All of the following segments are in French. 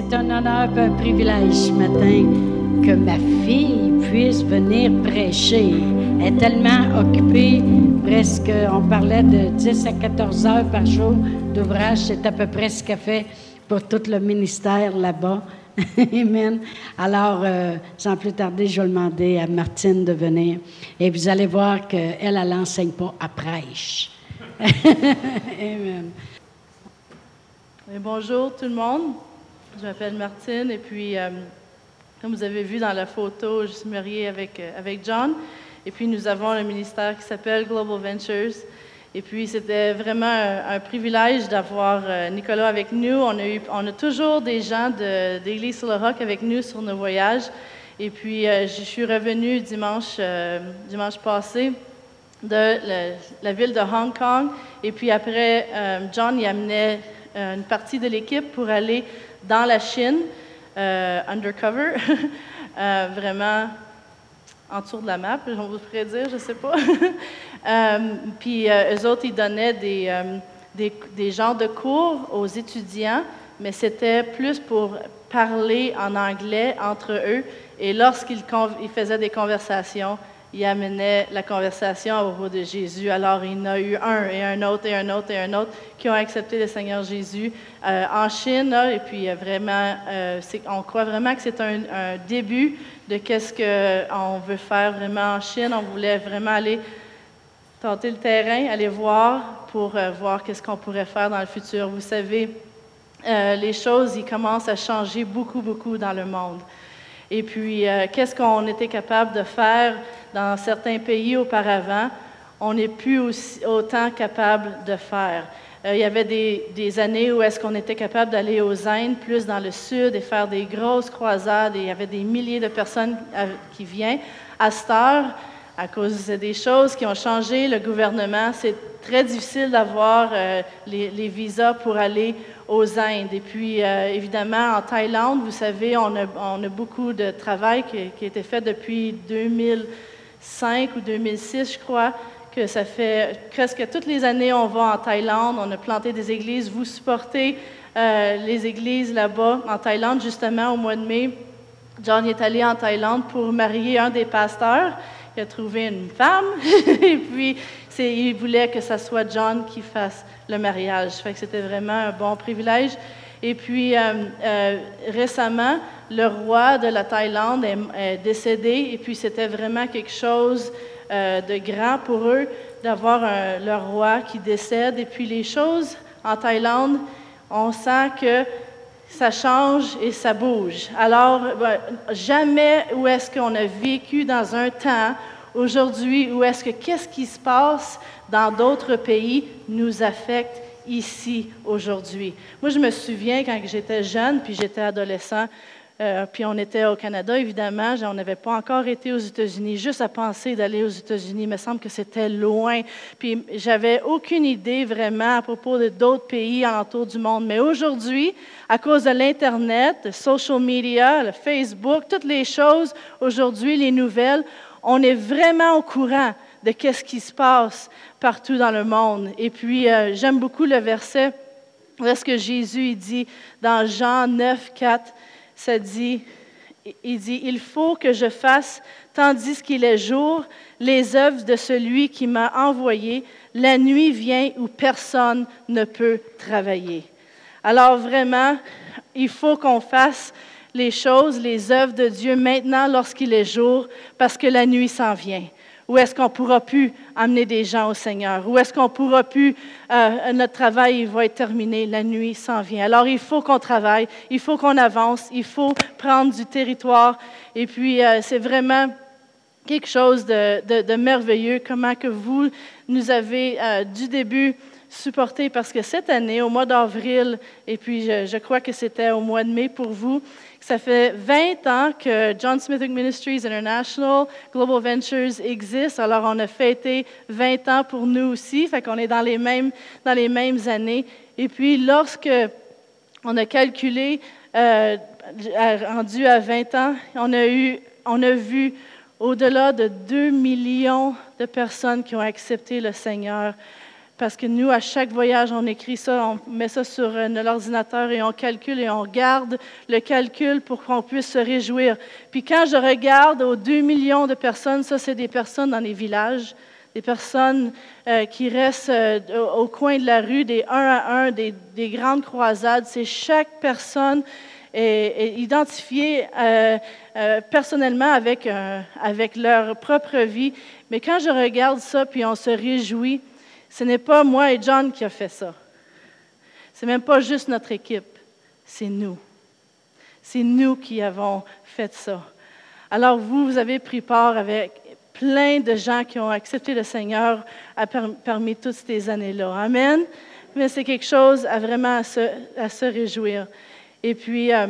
C'est un honneur et un privilège ce matin que ma fille puisse venir prêcher. Elle est tellement occupée, presque, on parlait de 10 à 14 heures par jour d'ouvrage. C'est à peu près ce qu'elle fait pour tout le ministère là-bas. Amen. Alors, euh, sans plus tarder, je vais demander à Martine de venir. Et vous allez voir qu'elle, elle n'enseigne pas à prêche. Amen. bonjour tout le monde. Je m'appelle Martine et puis, euh, comme vous avez vu dans la photo, je suis mariée avec, euh, avec John. Et puis, nous avons un ministère qui s'appelle Global Ventures. Et puis, c'était vraiment un, privilège d'avoir euh, Nicolas avec nous. On a, eu, on a toujours des gens d'Église sur le Roc avec nous sur nos voyages. Et puis, je suis revenue dimanche, dimanche passé de la, ville de Hong Kong. Et puis après, John y amenait une partie de l'équipe pour aller dans la Chine, euh, undercover, euh, vraiment en dessous de la map, on vous pourrait dire, je ne sais pas. euh, puis eux autres, ils donnaient des, des, des, genres de cours aux étudiants, mais c'était plus pour parler en anglais entre eux. Et lorsqu'ils ils faisaient des conversations, il amenait la conversation à propos de Jésus. Alors, il y en a eu un et un autre et un autre et un autre qui ont accepté le Seigneur Jésus euh, en Chine. et puis, euh, vraiment, euh, on croit vraiment que c'est un, début de qu'est-ce qu'on veut faire vraiment en Chine. On voulait vraiment aller tenter le terrain, aller voir pour voir qu'est-ce qu'on pourrait faire dans le futur. Vous savez, les choses, ils commencent à changer beaucoup, beaucoup dans le monde. Et puis, qu'est-ce qu'on était capable de faire dans certains pays auparavant, on n'est plus aussi, autant capable de faire. Euh, il y avait des, années où est-ce qu'on était capable d'aller aux Indes, plus dans le sud, et faire des grosses croisades, et il y avait des milliers de personnes euh, qui viennent. À cette heure, à cause des choses qui ont changé, le gouvernement, c'est très difficile d'avoir euh, les, visas pour aller aux Indes. Et puis, évidemment, en Thaïlande, vous savez, on a, beaucoup de travail qui, a été fait depuis 2000. 2005 ou 2006, je crois, que ça fait presque toutes les années, on va en Thaïlande, on a planté des églises. Vous supportez euh, les églises là-bas, en Thaïlande, justement, au mois de mai. John est allé en Thaïlande pour marier un des pasteurs. Il a trouvé une femme, et puis il voulait que ce soit John qui fasse le mariage. Fait que c'était vraiment un bon privilège. Et puis, euh, euh, récemment, le roi de la Thaïlande est, décédé, et puis c'était vraiment quelque chose euh, de grand pour eux d'avoir leur roi qui décède. Et puis, les choses en Thaïlande, on sent que ça change et ça bouge. Alors, ben, jamais où est-ce qu'on a vécu dans un temps aujourd'hui où est-ce que qu'est-ce qui se passe dans d'autres pays nous affecte ici aujourd'hui? Moi, je me souviens quand j'étais jeune, puis j'étais adolescent, euh, puis on était au Canada, évidemment. On n'avait pas encore été aux États-Unis. Juste à penser d'aller aux États-Unis, il me semble que c'était loin. Puis j'avais aucune idée vraiment à propos de d'autres pays alentour du monde. Mais aujourd'hui, à cause de l'Internet, le social media, le Facebook, toutes les choses, aujourd'hui, les nouvelles, on est vraiment au courant de qu'est-ce qui se passe partout dans le monde. Et puis, euh, j'aime beaucoup le verset où est-ce que Jésus il dit dans Jean 9, 4, ça dit, il dit, il faut que je fasse, tandis qu'il est jour, les œuvres de celui qui m'a envoyé. La nuit vient où personne ne peut travailler. Alors vraiment, il faut qu'on fasse les choses, les œuvres de Dieu maintenant lorsqu'il est jour, parce que la nuit s'en vient. Où est-ce qu'on pourra plus amener des gens au Seigneur? Où est-ce qu'on pourra plus, euh, notre travail va être terminé, la nuit s'en vient? Alors il faut qu'on travaille, il faut qu'on avance, il faut prendre du territoire. Et puis euh, c'est vraiment quelque chose de, merveilleux, comment que vous nous avez euh, du début supporté, parce que cette année, au mois d'avril, et puis je crois que c'était au mois de mai pour vous, ça fait 20 ans que John Smith Ministries International, Global Ventures existe. Alors, on a fêté 20 ans pour nous aussi. Fait qu'on est dans les mêmes, dans les mêmes années. Et puis, lorsque on a calculé, euh, rendu à 20 ans, on a, eu, on a vu au-delà de 2 millions de personnes qui ont accepté le Seigneur parce que nous, à chaque voyage, on écrit ça, on met ça sur euh, l'ordinateur et on calcule et on garde le calcul pour qu'on puisse se réjouir. Puis quand je regarde aux 2 millions de personnes, ça, c'est des personnes dans les villages, des personnes euh, qui restent euh, au, coin de la rue, des un à un, des, grandes croisades. C'est chaque personne identifiée personnellement avec, avec leur propre vie. Mais quand je regarde ça, puis on se réjouit, ce n'est pas moi et John qui a fait ça. Ce n'est même pas juste notre équipe, c'est nous. C'est nous qui avons fait ça. Alors vous, vous avez pris part avec plein de gens qui ont accepté le Seigneur parmi toutes ces années-là. Amen. Mais c'est quelque chose à vraiment à se, réjouir. Et puis, euh,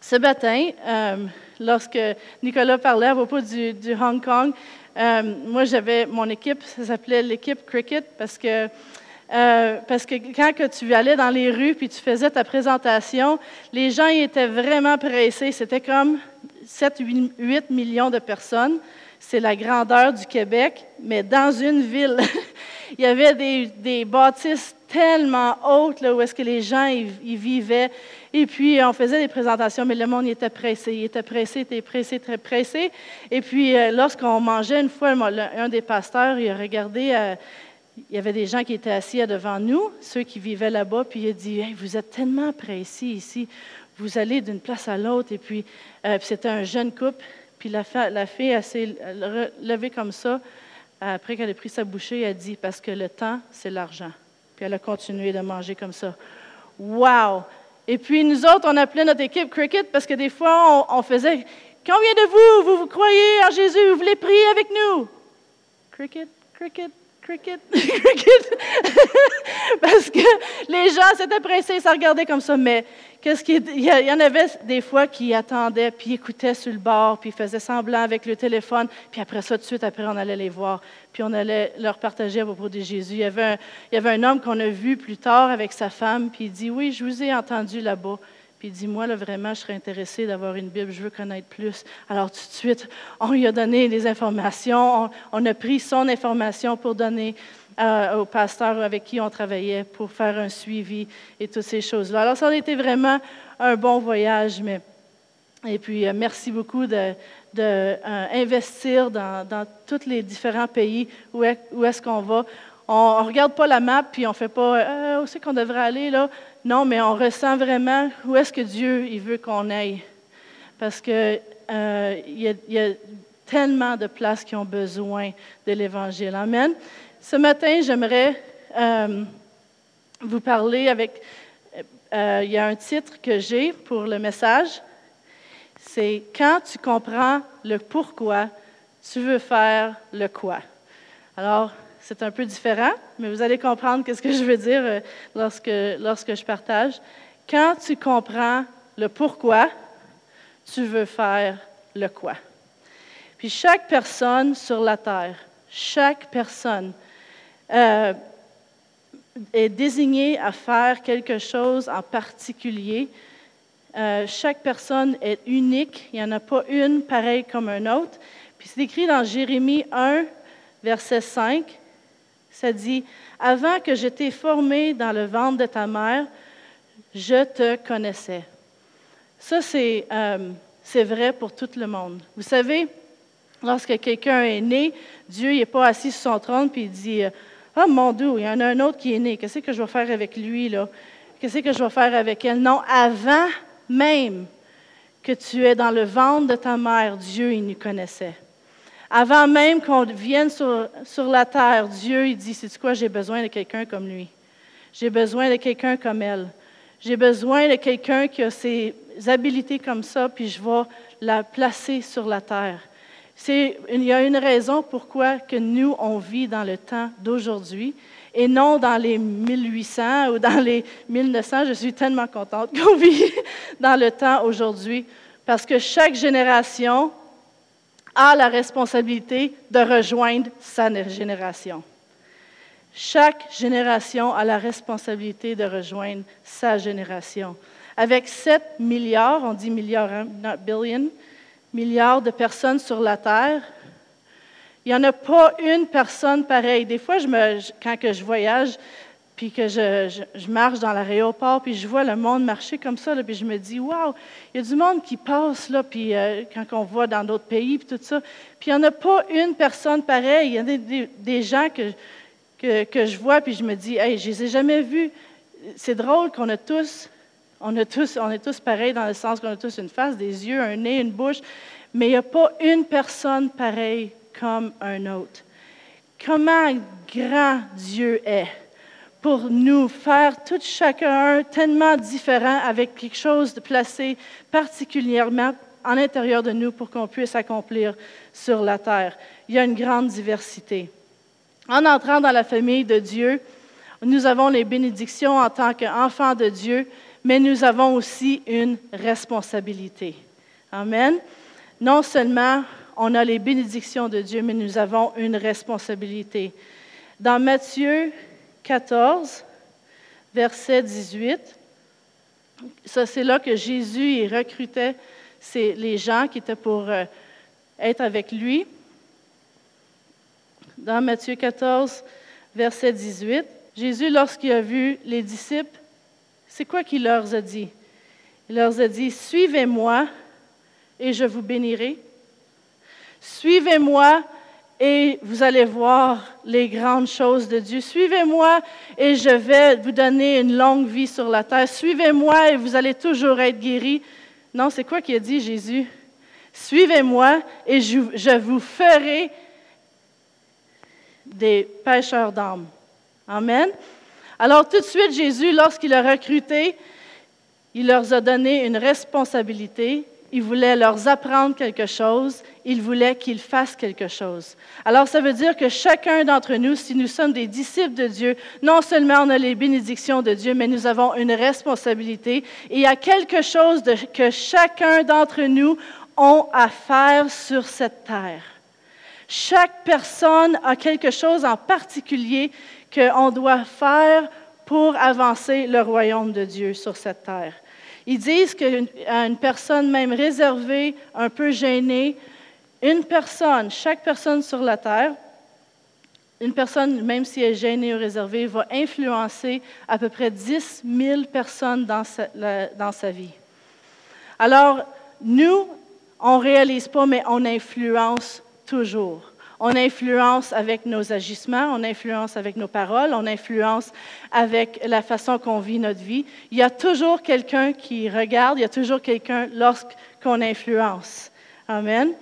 ce matin, euh, lorsque Nicolas parlait à propos du Hong Kong, euh, moi, j'avais mon équipe, ça s'appelait l'équipe Cricket parce que, euh, parce que quand que tu allais dans les rues puis tu faisais ta présentation, les gens étaient vraiment pressés. C'était comme 7, 8 millions de personnes. C'est la grandeur du Québec, mais dans une ville. Il y avait des, des bâtisses tellement hautes là, où est-ce que les gens y, vivaient. Et puis, on faisait des présentations, mais le monde était pressé. Il était pressé, était pressé, très pressé. Et puis, euh, lorsqu'on mangeait, une fois, un des pasteurs, il a regardé, euh, il y avait des gens qui étaient assis devant nous, ceux qui vivaient là-bas, puis il a dit Vous êtes tellement pressés ici, vous allez d'une place à l'autre. Et puis, euh, c'était un jeune couple, puis la, la fille, elle s'est levée comme ça. Après qu'elle ait pris sa bouchée, elle a dit Parce que le temps, c'est l'argent. Puis elle a continué de manger comme ça. Wow! Et puis nous autres, on appelait notre équipe cricket parce que des fois, on, faisait Combien de vous, vous, vous croyez en Jésus, vous voulez prier avec nous? Cricket, cricket, cricket, cricket. parce que les gens s'étaient pressés, ça regardait comme ça, mais Qu'est-ce il y en avait des fois qui attendaient, puis écoutaient sur le bord, puis faisaient semblant avec le téléphone, puis après ça, tout de suite, après, on allait les voir, puis on allait leur partager à propos de Jésus. Y avait un, il y avait un homme qu'on a vu plus tard avec sa femme, puis il dit, oui, je vous ai entendu là-bas. Puis il dit, moi, là, vraiment, je serais intéressé d'avoir une Bible, je veux connaître plus. Alors, tout de suite, on lui a donné des informations, on a pris son information pour donner au pasteur avec qui on travaillait pour faire un suivi et toutes ces choses-là. Alors, ça a été vraiment un bon voyage, mais et puis euh, merci beaucoup de, d'investir euh, dans, dans, tous les différents pays où est-ce qu'on va. On ne regarde pas la map puis on ne fait pas euh, où c'est qu'on devrait aller là? Non, mais on ressent vraiment où est-ce que Dieu il veut qu'on aille. Parce qu'il y, y, a tellement de places qui ont besoin de l'Évangile. Amen. Ce matin, j'aimerais euh, vous parler avec. Euh, il y a un titre que j'ai pour le message. C'est Quand tu comprends le pourquoi, tu veux faire le quoi. Alors, c'est un peu différent, mais vous allez comprendre ce que je veux dire euh, lorsque, lorsque je partage. Quand tu comprends le pourquoi, tu veux faire le quoi. Puis chaque personne sur la terre, chaque personne euh, est désigné à faire quelque chose en particulier. Euh, chaque personne est unique. Il n'y en a pas une pareille comme un autre. Puis c'est écrit dans Jérémie 1, verset 5. Ça dit, Avant que je t'ai formé dans le ventre de ta mère, je te connaissais. Ça, c'est euh, vrai pour tout le monde. Vous savez, lorsque quelqu'un est né, Dieu n'est pas assis sur son trône puis il dit ah, mon Dieu, il y en a un autre qui est né. Qu'est-ce que je vais faire avec lui, là? Qu'est-ce que je vais faire avec elle? Non, avant même que tu es dans le ventre de ta mère, Dieu, il nous connaissait. Avant même qu'on vienne sur, sur, la terre, Dieu, il dit, c'est quoi, j'ai besoin de quelqu'un comme lui. J'ai besoin de quelqu'un comme elle. J'ai besoin de quelqu'un qui a ses habiletés comme ça, puis je vais la placer sur la terre il y a une raison pourquoi que nous, on vit dans le temps d'aujourd'hui et non dans les 1800 ou dans les 1900. Je suis tellement contente qu'on vit dans le temps aujourd'hui parce que chaque génération a la responsabilité de rejoindre sa génération. Chaque génération a la responsabilité de rejoindre sa génération. Avec 7 milliards, on dit milliards, hein, not billion, milliards de personnes sur la Terre, Il n'y en a pas une personne pareille. Des fois, je me, quand que je voyage, puis que je, je, marche dans l'aéroport, puis je vois le monde marcher comme ça, là, puis je me dis, waouh, il y a du monde qui passe, là, puis euh, quand on voit dans d'autres pays, puis tout ça. Puis il n'y en a pas une personne pareille. Il y a des, des, gens que, que, que, je vois, puis je me dis, hey, je les ai jamais vus. C'est drôle qu'on a tous, on, a tous, on est tous pareils dans le sens qu'on a tous une face, des yeux, un nez, une bouche, mais il n'y a pas une personne pareille comme un autre. Comment grand Dieu est pour nous faire tout chacun tellement différent avec quelque chose de placé particulièrement en l'intérieur de nous pour qu'on puisse accomplir sur la terre. Il y a une grande diversité. En entrant dans la famille de Dieu, nous avons les bénédictions en tant qu'enfants de Dieu, mais nous avons aussi une responsabilité. Amen. Non seulement on a les bénédictions de Dieu, mais nous avons une responsabilité. Dans Matthieu 14, verset 18. Ça, c'est là que Jésus recrutait les gens qui étaient pour euh, être avec lui. Dans Matthieu 14, verset 18, Jésus, lorsqu'il a vu les disciples, c'est quoi qu'il leur a dit? Il leur a dit, Suivez-moi et je vous bénirai. Suivez-moi et vous allez voir les grandes choses de Dieu. Suivez-moi et je vais vous donner une longue vie sur la terre. Suivez-moi et vous allez toujours être guéris. Non, c'est quoi qu'il a dit Jésus? Suivez-moi et je, je, vous ferai des pêcheurs d'âmes. Amen. Alors tout de suite, Jésus, lorsqu'il a recruté, il leur a donné une responsabilité il voulait leur apprendre quelque chose, il voulait qu'ils fassent quelque chose. Alors ça veut dire que chacun d'entre nous, si nous sommes des disciples de Dieu, non seulement on a les bénédictions de Dieu, mais nous avons une responsabilité et il y a quelque chose que chacun d'entre nous ont à faire sur cette terre. Chaque personne a quelque chose en particulier qu'on doit faire pour avancer le royaume de Dieu sur cette terre. Ils disent qu'une personne même réservée, un peu gênée, une personne, chaque personne sur la terre, une personne, même si elle est gênée ou réservée, va influencer à peu près 10 000 personnes dans sa, dans sa vie. Alors, nous, on ne réalise pas, mais on influence toujours. On influence avec nos agissements, on influence avec nos paroles, on influence avec la façon qu'on vit notre vie. Il y a toujours quelqu'un qui regarde, il y a toujours quelqu'un lorsqu'on influence. Amen.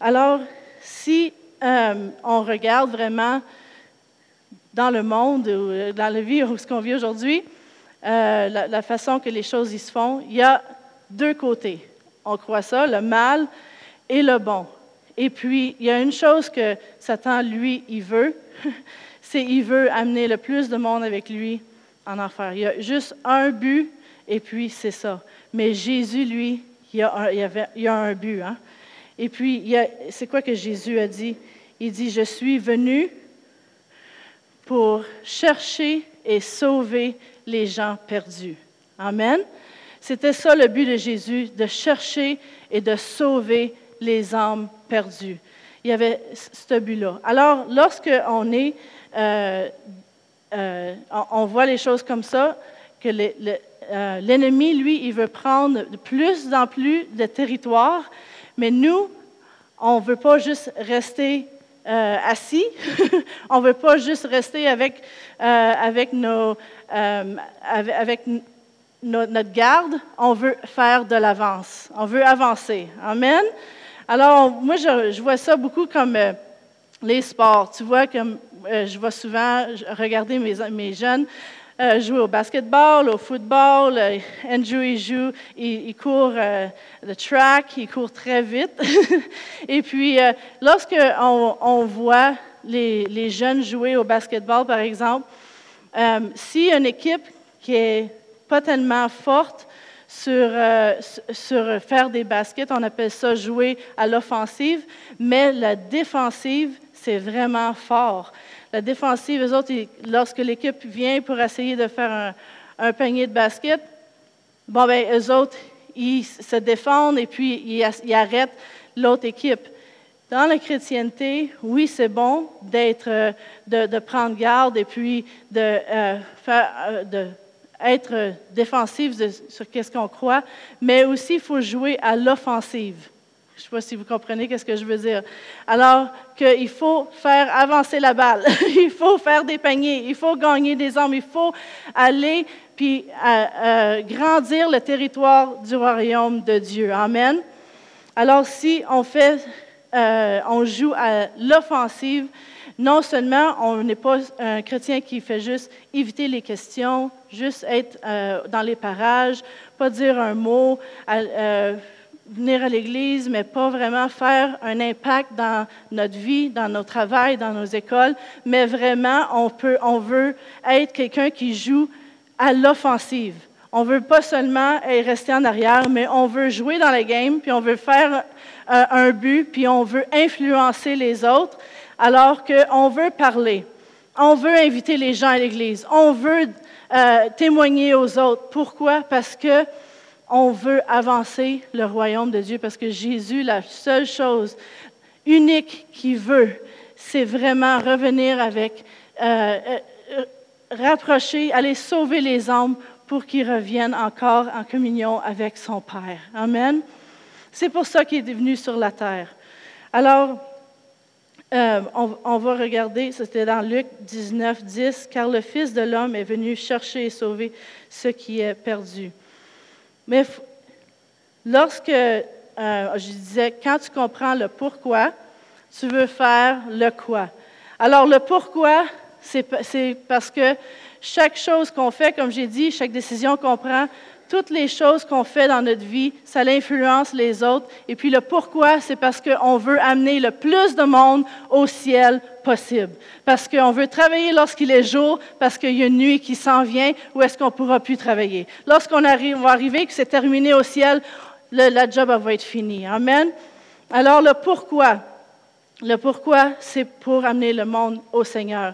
Alors, si euh, on regarde vraiment dans le monde ou dans la vie ou ce qu'on vit aujourd'hui, euh, la, la, façon que les choses y se font, il y a deux côtés. On croit ça, le mal et le bon. Et puis, il y a une chose que Satan, lui, il veut, c'est qu'il veut amener le plus de monde avec lui en enfer. Il y a juste un but, et puis c'est ça. Mais Jésus, lui, il il il y a un but. Hein? Et puis, c'est quoi que Jésus a dit? Il dit, je suis venu pour chercher et sauver les gens perdus. Amen. C'était ça le but de Jésus, de chercher et de sauver les âmes perdues. Il y avait ce but-là. Alors, lorsqu'on est, euh, euh, on voit les choses comme ça, que euh, l'ennemi, lui, il veut prendre de plus en plus de territoire, mais nous, on ne veut pas juste rester assis, on ne veut pas juste rester avec, avec, notre garde, on veut faire de l'avance, on veut avancer. Amen. Alors, moi, je, vois ça beaucoup comme euh, les sports. Tu vois, comme euh, je vois souvent regarder mes, mes jeunes euh, jouer au basketball, au football. Andrew, il joue, il, court le track, il court très vite. Et puis, lorsque on, voit les, les, jeunes jouer au basketball, par exemple, si une équipe qui est pas tellement forte, sur, euh, sur faire des baskets. On appelle ça jouer à l'offensive, mais la défensive, c'est vraiment fort. La défensive, eux autres, lorsque l'équipe vient pour essayer de faire un, un panier de basket, bon, ben, eux autres, ils se défendent et puis ils, arrêtent l'autre équipe. dans la chrétienté, oui, c'est bon d'être, euh, de, prendre garde et puis de euh, faire, de être défensif sur qu'est-ce qu'on croit, mais aussi il faut jouer à l'offensive. Je ne sais pas si vous comprenez ce que je veux dire. Alors qu'il faut faire avancer la balle, il faut faire des paniers, il faut gagner des hommes, il faut aller puis grandir le territoire du royaume de Dieu. Amen. Alors si on fait euh, on joue à l'offensive. Non seulement on n'est pas un chrétien qui fait juste éviter les questions, juste être euh, dans les parages, pas dire un mot, euh, venir à l'Église, mais pas vraiment faire un impact dans notre vie, dans nos travail, dans nos écoles, mais vraiment on, peut, on veut être quelqu'un qui joue à l'offensive. On veut pas seulement rester en arrière, mais on veut jouer dans la game, puis on veut faire euh, un but, puis on veut influencer les autres, alors qu'on veut parler. On veut inviter les gens à l'Église. On veut euh, témoigner aux autres. Pourquoi? Parce que on veut avancer le royaume de Dieu, parce que Jésus, la seule chose unique qu'il veut, c'est vraiment revenir avec, euh, rapprocher, aller sauver les âmes pour qu'ils reviennent encore en communion avec son Père. Amen. C'est pour ça qu'il est venu sur la terre. Alors, euh, on, va regarder, c'était dans Luc 19, 10, car le Fils de l'homme est venu chercher et sauver ce qui est perdu. Mais lorsque euh, je disais, quand tu comprends le pourquoi, tu veux faire le quoi. Alors, le pourquoi, c'est parce que chaque chose qu'on fait, comme j'ai dit, chaque décision qu'on prend, toutes les choses qu'on fait dans notre vie, ça influence les autres. Et puis le pourquoi, c'est parce qu'on veut amener le plus de monde au ciel possible. Parce qu'on veut travailler lorsqu'il est jour, parce qu'il y a une nuit qui s'en vient, ou est-ce qu'on ne pourra plus travailler? Lorsqu'on arrive, va arriver, que c'est terminé au ciel, le, la job va être finie. Amen. Alors le pourquoi, le pourquoi, c'est pour amener le monde au Seigneur.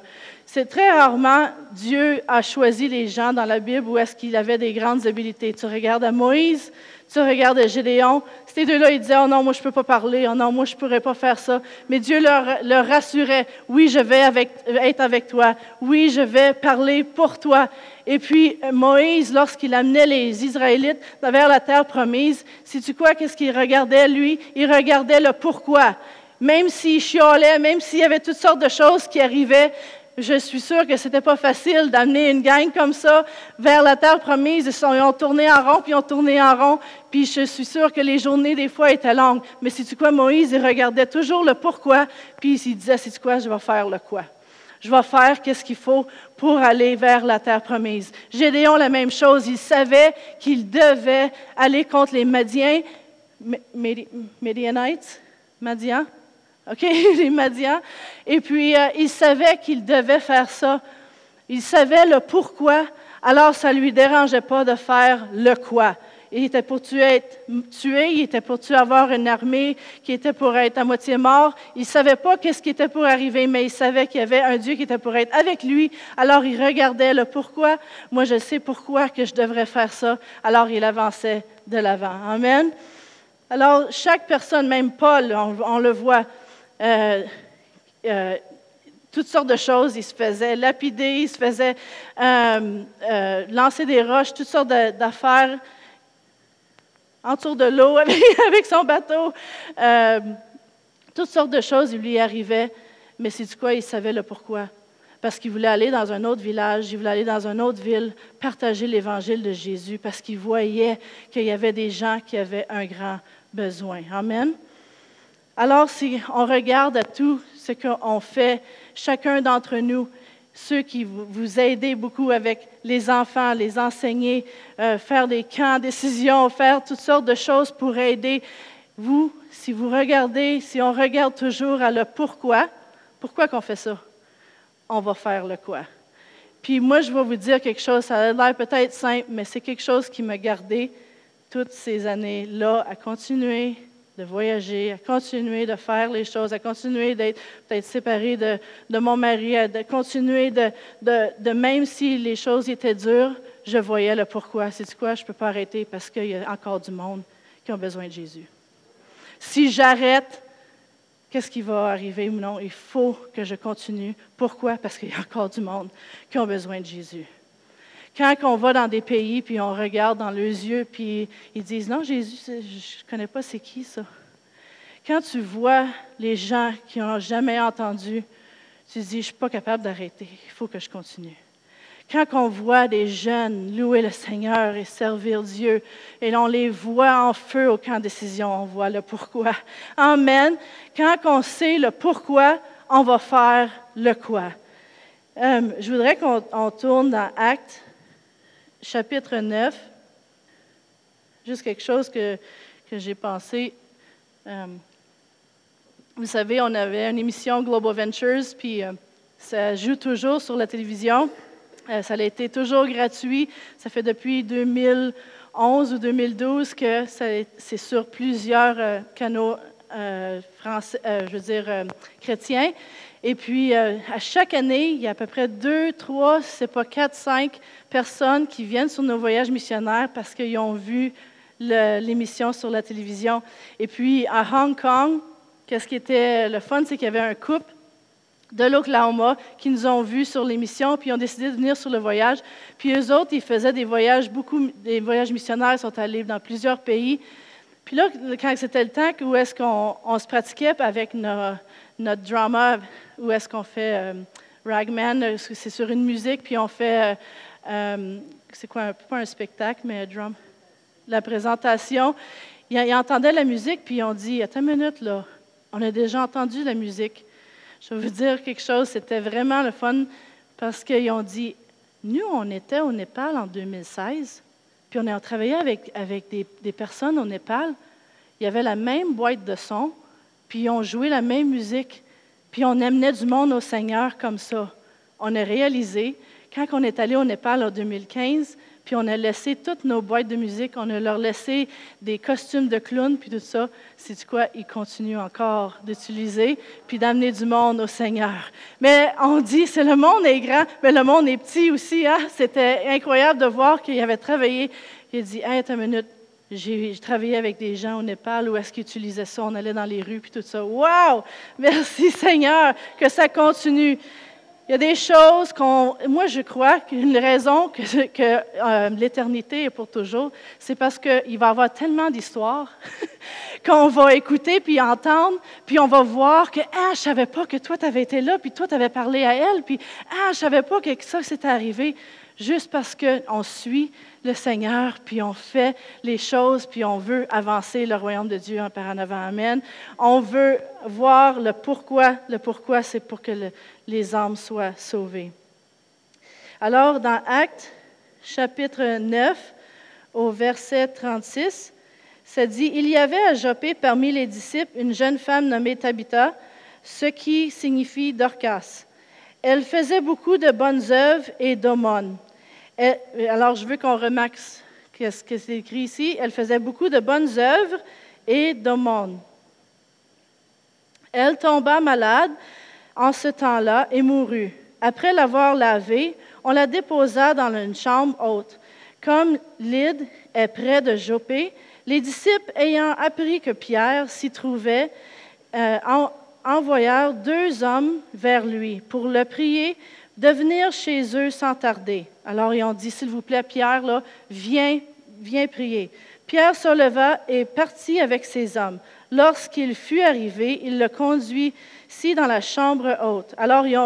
C'est très rarement Dieu a choisi les gens dans la Bible où est-ce qu'il avait des grandes habiletés. Tu regardes à Moïse, tu regardes à Gédéon. Ces deux-là, ils disaient, oh non, moi je ne peux pas parler, oh non, moi je ne pourrais pas faire ça. Mais Dieu leur, rassurait, oui, je vais être avec toi, oui, je vais parler pour toi. Et puis Moïse, lorsqu'il amenait les Israélites vers la terre promise, si tu crois qu'est-ce qu'il regardait, lui? Il regardait le pourquoi même s'il chiolait, même s'il y avait toutes sortes de choses qui arrivaient, je suis sûre que ce n'était pas facile d'amener une gang comme ça vers la terre promise. Ils ont tourné en rond, puis ils ont tourné en rond. Puis je suis sûre que les journées, des fois, étaient longues. Mais c'est quoi, Moïse, il regardait toujours le pourquoi, puis il disait, c'est quoi, je vais faire le quoi? Je vais faire qu'est-ce qu'il faut pour aller vers la terre promise. Gédéon, la même chose. Il savait qu'il devait aller contre les Madiens, Médianites, Madians, OK, les Madians. Et puis, euh, il savait qu'il devait faire ça. Il savait le pourquoi, alors ça ne lui dérangeait pas de faire le quoi. Il était pour tuer, être tué, il était pour tuer avoir une armée qui était pour être à moitié mort. Il ne savait pas qu'est-ce qui était pour arriver, mais il savait qu'il y avait un Dieu qui était pour être avec lui. Alors il regardait le pourquoi. Moi, je sais pourquoi que je devrais faire ça. Alors il avançait de l'avant. Amen. Alors chaque personne, même Paul, on le voit, euh, euh, toutes sortes de choses. Il se faisait lapider, il se faisait euh, lancer des roches, toutes sortes d'affaires autour de l'eau avec, son bateau. toutes sortes de choses il lui arrivaient, mais c'est du quoi il savait le pourquoi. Parce qu'il voulait aller dans un autre village, il voulait aller dans une autre ville, partager l'évangile de Jésus, parce qu'il voyait qu'il y avait des gens qui avaient un grand besoin. Amen. Alors, si on regarde à tout ce qu'on fait, chacun d'entre nous, ceux qui vous, aidez beaucoup avec les enfants, les enseigner, euh, faire des camps, décisions, faire toutes sortes de choses pour aider, vous, si vous regardez, si on regarde toujours à le pourquoi, pourquoi qu'on fait ça? On va faire le quoi? Puis moi, je vais vous dire quelque chose, ça a l'air peut-être simple, mais c'est quelque chose qui m'a gardé toutes ces années-là à continuer de voyager, à continuer de faire les choses, à continuer d'être peut-être séparé de, mon mari, à de continuer de, de, même si les choses étaient dures, je voyais le pourquoi. C'est quoi, je ne peux pas arrêter parce qu'il y a encore du monde qui a besoin de Jésus. Si j'arrête, qu'est-ce qui va arriver non? Il faut que je continue. Pourquoi? Parce qu'il y a encore du monde qui ont besoin de Jésus. Quand on va dans des pays, puis on regarde dans leurs yeux, puis ils disent, non, Jésus, je ne connais pas c'est qui ça. Quand tu vois les gens qui n'ont jamais entendu, tu dis, je ne suis pas capable d'arrêter, il faut que je continue. Quand on voit des jeunes louer le Seigneur et servir Dieu, et on les voit en feu au camp de décision, on voit le pourquoi. Amen. Quand on sait le pourquoi, on va faire le quoi. Euh, je voudrais qu'on tourne dans Actes, chapitre 9. Juste quelque chose que, que j'ai pensé. Euh, vous savez, on avait une émission Global Ventures, puis euh, ça joue toujours sur la télévision. Euh, ça a été toujours gratuit. Ça fait depuis 2011 ou 2012 que c'est sur plusieurs canaux français, je veux dire chrétiens. Et puis, à chaque année, il y a à peu près deux, trois, c'est pas quatre, cinq personnes qui viennent sur nos voyages missionnaires parce qu'ils ont vu l'émission sur la télévision. Et puis, à Hong Kong, qu'est-ce qui était le fun, c'est qu'il y avait un couple de l'Oklahoma qui nous ont vus sur l'émission, puis ont décidé de venir sur le voyage. Puis eux autres, ils faisaient des voyages, beaucoup des voyages missionnaires, ils sont allés dans plusieurs pays. Puis là, quand c'était le temps où est-ce qu'on se pratiquait avec notre drama, où est-ce qu'on fait euh, Ragman, c'est sur une musique, puis on fait, euh, euh, c'est quoi, pas un spectacle, mais un drum, la présentation. Ils, ils entendaient la musique, puis ils ont dit, attends une minute, là, on a déjà entendu la musique. Je vais vous dire quelque chose, c'était vraiment le fun parce qu'ils ont dit, nous, on était au Népal en 2016, puis on a travaillé avec, avec des, des, personnes au Népal. Il y avait la même boîte de son, puis ils ont joué la même musique, puis on amenait du monde au Seigneur comme ça. On a réalisé, quand on est allé au Népal en 2015, puis on a laissé toutes nos boîtes de musique, on a leur laissé des costumes de clown, puis tout ça. C'est quoi? Ils continuent encore d'utiliser, puis d'amener du monde au Seigneur. Mais on dit, c'est le monde est grand, mais le monde est petit aussi. Hein? C'était incroyable de voir qu'il avait travaillé. Il a dit, hey, attends une minute, j'ai travaillé avec des gens au Népal où est-ce qu'ils utilisaient ça. On allait dans les rues, puis tout ça. Wow! Merci Seigneur, que ça continue. Il y a des choses qu'on. Moi, je crois qu'une raison que, euh, l'éternité est pour toujours, c'est parce qu'il va y avoir tellement d'histoires qu'on va écouter puis entendre, puis on va voir que Ah, je savais pas que toi, tu avais été là, puis toi, tu avais parlé à elle, puis Ah, je savais pas que ça s'était arrivé, juste parce qu'on suit le Seigneur, puis on fait les choses, puis on veut avancer le royaume de Dieu en par en avant. Amen. On veut voir le pourquoi. Le pourquoi, c'est pour que les âmes soient sauvées. Alors, dans Actes, chapitre 9, au verset 36, ça dit Il y avait à Jopé parmi les disciples une jeune femme nommée Tabitha, ce qui signifie Dorcas. Elle faisait beaucoup de bonnes œuvres et d'aumônes. Alors, je veux qu'on remarque ce que c'est écrit ici. Elle faisait beaucoup de bonnes œuvres et d'aumônes. Elle tomba malade en ce temps-là et mourut. Après l'avoir lavée, on la déposa dans une chambre haute. Comme Lyde est près de Jopé, les disciples ayant appris que Pierre s'y trouvait, euh, envoyèrent deux hommes vers lui pour le prier de venir chez eux sans tarder. Alors ils ont dit, s'il vous plaît, Pierre, viens, viens prier. Pierre se leva et partit avec ses hommes. Lorsqu'il fut arrivé, il le conduit ici dans la chambre haute. Alors, ils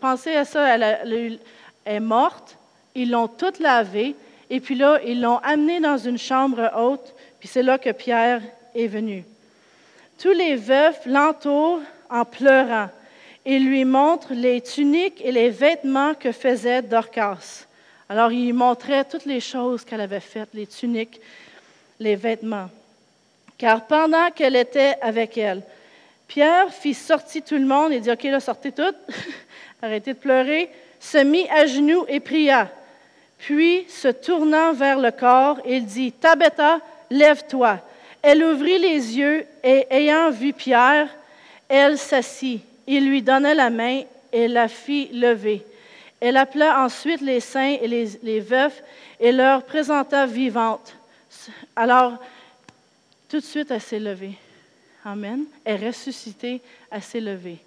pensez à ça, elle, est morte, ils l'ont toute lavée, et puis là, ils l'ont amenée dans une chambre haute, puis c'est là que Pierre est venu. Tous les veufs l'entourent en pleurant et lui montrent les tuniques et les vêtements que faisait Dorcas. Alors, il montrait toutes les choses qu'elle avait faites, les tuniques, les vêtements. Car pendant qu'elle était avec elle, Pierre fit sortir tout le monde et dit OK, là, sortez toutes, arrêtez de pleurer, se mit à genoux et pria. Puis, se tournant vers le corps, il dit Tabitha, lève-toi. Elle ouvrit les yeux et, ayant vu Pierre, elle s'assit. Il lui donna la main et la fit lever. Elle appela ensuite les saints et les, veufs et leur présenta vivantes. Alors, tout de suite, elle s'est levée. Amen. Est ressuscité, elle s'est levée.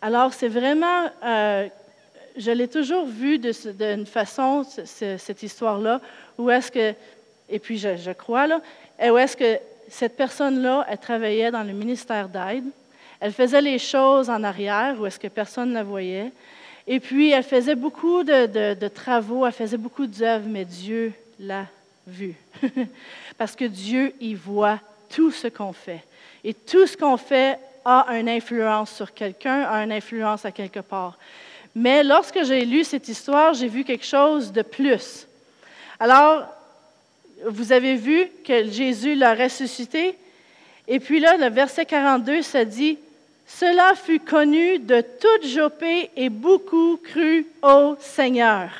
Alors, c'est vraiment, euh, je l'ai toujours vu d'une façon, cette histoire-là, où est-ce que, et puis je, je crois, là, où est-ce que cette personne-là, elle travaillait dans le ministère d'aide. Elle faisait les choses en arrière, où est-ce que personne ne la voyait. Et puis, elle faisait beaucoup de, travaux, elle faisait beaucoup d'œuvres, mais Dieu l'a vue. Parce que Dieu y voit tout ce qu'on fait. Et tout ce qu'on fait a une influence sur quelqu'un, a une influence à quelque part. Mais lorsque j'ai lu cette histoire, j'ai vu quelque chose de plus. Alors, vous avez vu que Jésus l'a ressuscité. Et puis là, le verset 42, ça dit, Cela fut connu de toute Jopé et beaucoup crut au Seigneur.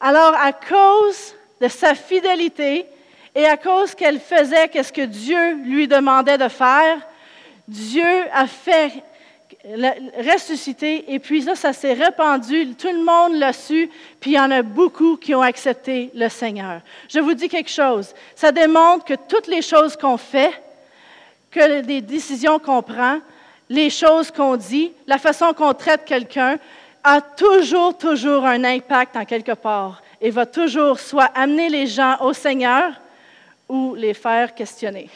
Alors, à cause de sa fidélité et à cause qu'elle faisait ce que Dieu lui demandait de faire, Dieu a fait ressuscité, et puis là, ça s'est répandu, tout le monde l'a su, puis il y en a beaucoup qui ont accepté le Seigneur. Je vous dis quelque chose, ça démontre que toutes les choses qu'on fait, que les décisions qu'on prend, les choses qu'on dit, la façon qu'on traite quelqu'un, a toujours, toujours un impact en quelque part et va toujours soit amener les gens au Seigneur ou les faire questionner.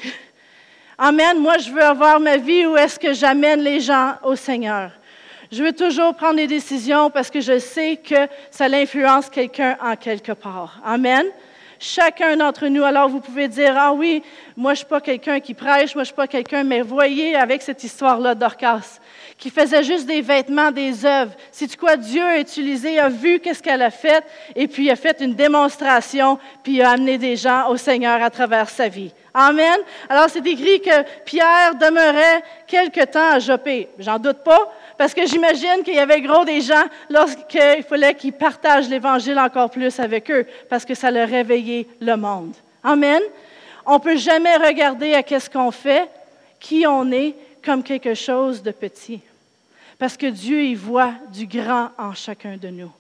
Amen. Moi, je veux avoir ma vie où est-ce que j'amène les gens au Seigneur. Je veux toujours prendre des décisions parce que je sais que ça influence quelqu'un en quelque part. Amen. Chacun d'entre nous, alors vous pouvez dire, ah oui, moi je suis pas quelqu'un qui prêche, moi je ne suis pas quelqu'un, mais voyez avec cette histoire-là d'Orcas, qui faisait juste des vêtements, des œuvres. C'est quoi Dieu a utilisé, a vu qu'est-ce qu'elle a fait, et puis a fait une démonstration, puis a amené des gens au Seigneur à travers sa vie. Amen. Alors c'est écrit que Pierre demeurait quelque temps à Jopé. J'en doute pas, parce que j'imagine qu'il y avait gros des gens lorsqu'il fallait qu'ils partagent l'Évangile encore plus avec eux, parce que ça leur réveillait le monde. Amen. On ne peut jamais regarder à qu'est-ce qu'on fait, qui on est, comme quelque chose de petit. Parce que Dieu y voit du grand en chacun de nous.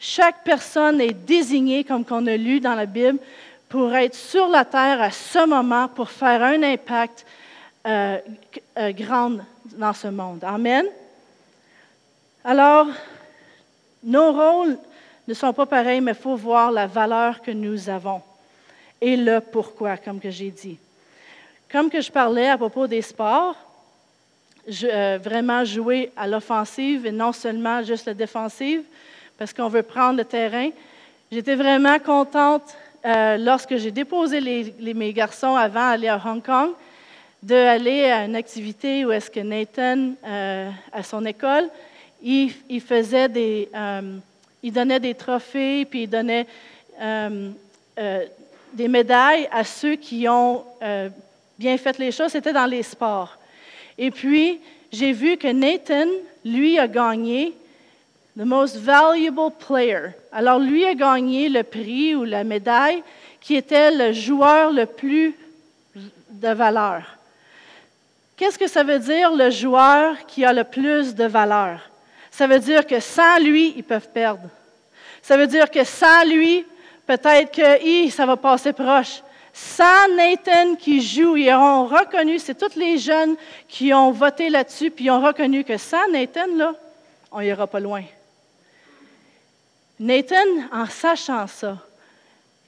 Chaque personne est désignée, comme qu'on a lu dans la Bible, pour être sur la terre à ce moment, pour faire un impact euh, euh, grand dans ce monde. Amen. Alors, nos rôles ne sont pas pareils, mais il faut voir la valeur que nous avons et le pourquoi, comme que j'ai dit. Comme que je parlais à propos des sports, euh, vraiment jouer à l'offensive et non seulement juste la défensive, parce qu'on veut prendre le terrain. J'étais vraiment contente euh, lorsque j'ai déposé mes garçons avant d'aller à Hong Kong, d'aller à une activité où est-ce que Nathan, euh, à son école, il, faisait des, il donnait des trophées, puis il donnait des médailles à ceux qui ont bien fait les choses. C'était dans les sports. Et puis, j'ai vu que Nathan, lui, a gagné the most valuable player. Alors, lui a gagné le prix ou la médaille qui était le joueur le plus de valeur. Qu'est-ce que ça veut dire, le joueur qui a le plus de valeur? Ça veut dire que sans lui, ils peuvent perdre. Ça veut dire que sans lui, peut-être que ça va passer proche. Sans Nathan qui joue, ils ont reconnu, c'est tous les jeunes qui ont voté là-dessus, puis ils ont reconnu que sans Nathan, là, on n'ira pas loin. Nathan, en sachant ça,